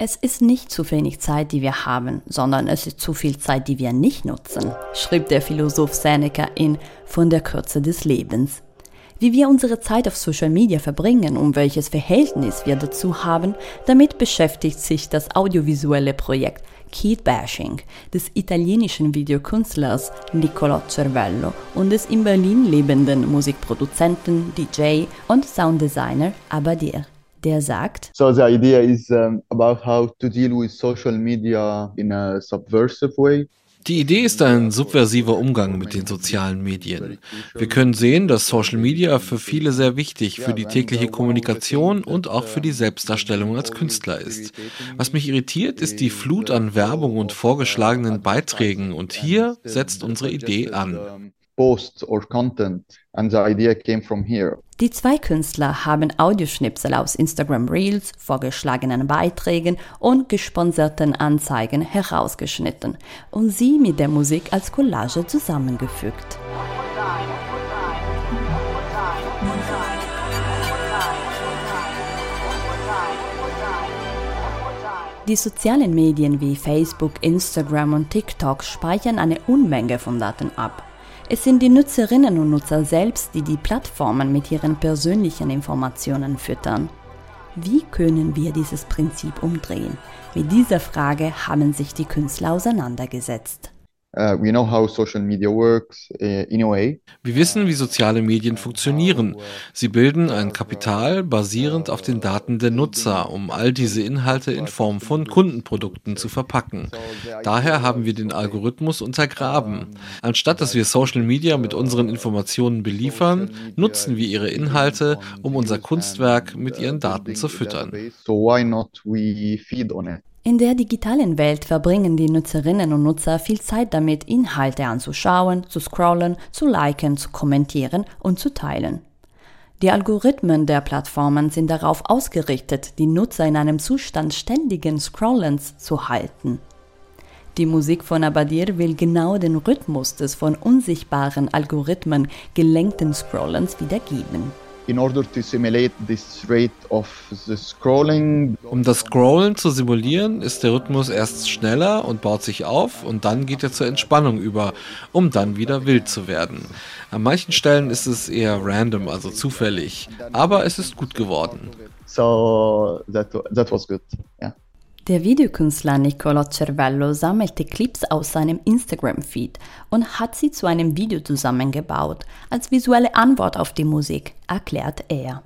Es ist nicht zu wenig Zeit, die wir haben, sondern es ist zu viel Zeit, die wir nicht nutzen, schrieb der Philosoph Seneca in Von der Kürze des Lebens. Wie wir unsere Zeit auf Social Media verbringen und welches Verhältnis wir dazu haben, damit beschäftigt sich das audiovisuelle Projekt Keith Bashing des italienischen Videokünstlers Niccolo Cervello und des in Berlin lebenden Musikproduzenten, DJ und Sounddesigner Abadir der sagt, So the idea is um, about how to deal with social media in a subversive way. Die Idee ist ein subversiver Umgang mit den sozialen Medien. Wir können sehen, dass Social Media für viele sehr wichtig für die tägliche Kommunikation und auch für die Selbstdarstellung als Künstler ist. Was mich irritiert, ist die Flut an Werbung und vorgeschlagenen Beiträgen und hier setzt unsere Idee an. Posts or content and the idea came from here. Die zwei Künstler haben Audioschnipsel aus Instagram Reels, vorgeschlagenen Beiträgen und gesponserten Anzeigen herausgeschnitten und sie mit der Musik als Collage zusammengefügt. Die sozialen Medien wie Facebook, Instagram und TikTok speichern eine Unmenge von Daten ab. Es sind die Nutzerinnen und Nutzer selbst, die die Plattformen mit ihren persönlichen Informationen füttern. Wie können wir dieses Prinzip umdrehen? Mit dieser Frage haben sich die Künstler auseinandergesetzt. Uh, we know how social media works uh, in a way. Wir wissen, wie soziale Medien funktionieren. Sie bilden ein Kapital basierend auf den Daten der Nutzer, um all diese Inhalte in Form von Kundenprodukten zu verpacken. Daher haben wir den Algorithmus untergraben. Anstatt dass wir Social Media mit unseren Informationen beliefern, nutzen wir ihre Inhalte, um unser Kunstwerk mit ihren Daten zu füttern. So why not we feed on it? In der digitalen Welt verbringen die Nutzerinnen und Nutzer viel Zeit damit, Inhalte anzuschauen, zu scrollen, zu liken, zu kommentieren und zu teilen. Die Algorithmen der Plattformen sind darauf ausgerichtet, die Nutzer in einem Zustand ständigen Scrollens zu halten. Die Musik von Abadir will genau den Rhythmus des von unsichtbaren Algorithmen gelenkten Scrollens wiedergeben in order to simulate this rate of the scrolling. Um das Scrollen zu simulieren, ist der Rhythmus erst schneller und baut sich auf und dann geht er zur Entspannung über, um dann wieder wild zu werden. An manchen Stellen ist es eher random, also zufällig, aber es ist gut geworden. So that, that was good. Yeah. Der Videokünstler Niccolo Cervello sammelte Clips aus seinem Instagram-Feed und hat sie zu einem Video zusammengebaut, als visuelle Antwort auf die Musik, erklärt er.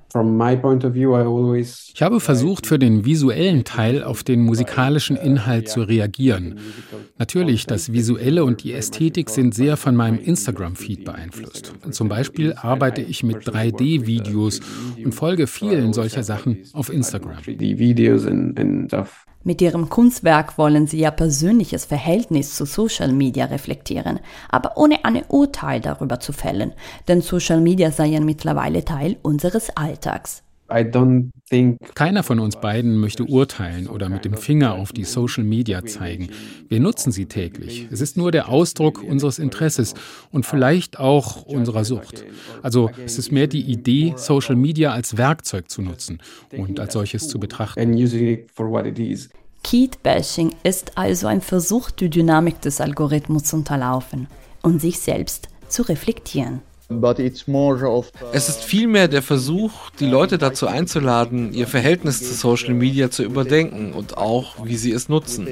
Ich habe versucht, für den visuellen Teil auf den musikalischen Inhalt zu reagieren. Natürlich, das Visuelle und die Ästhetik sind sehr von meinem Instagram-Feed beeinflusst. Zum Beispiel arbeite ich mit 3D-Videos und folge vielen solcher Sachen auf Instagram. Mit ihrem Kunstwerk wollen sie ihr persönliches Verhältnis zu Social Media reflektieren, aber ohne ein Urteil darüber zu fällen, denn Social Media seien mittlerweile Teil unseres Alltags. Keiner von uns beiden möchte urteilen oder mit dem Finger auf die Social Media zeigen. Wir nutzen sie täglich. Es ist nur der Ausdruck unseres Interesses und vielleicht auch unserer Sucht. Also es ist mehr die Idee, Social Media als Werkzeug zu nutzen und als solches zu betrachten. Keith-Bashing ist also ein Versuch, die Dynamik des Algorithmus zu unterlaufen und sich selbst zu reflektieren. Es ist vielmehr der Versuch, die Leute dazu einzuladen, ihr Verhältnis zu Social Media zu überdenken und auch, wie sie es nutzen.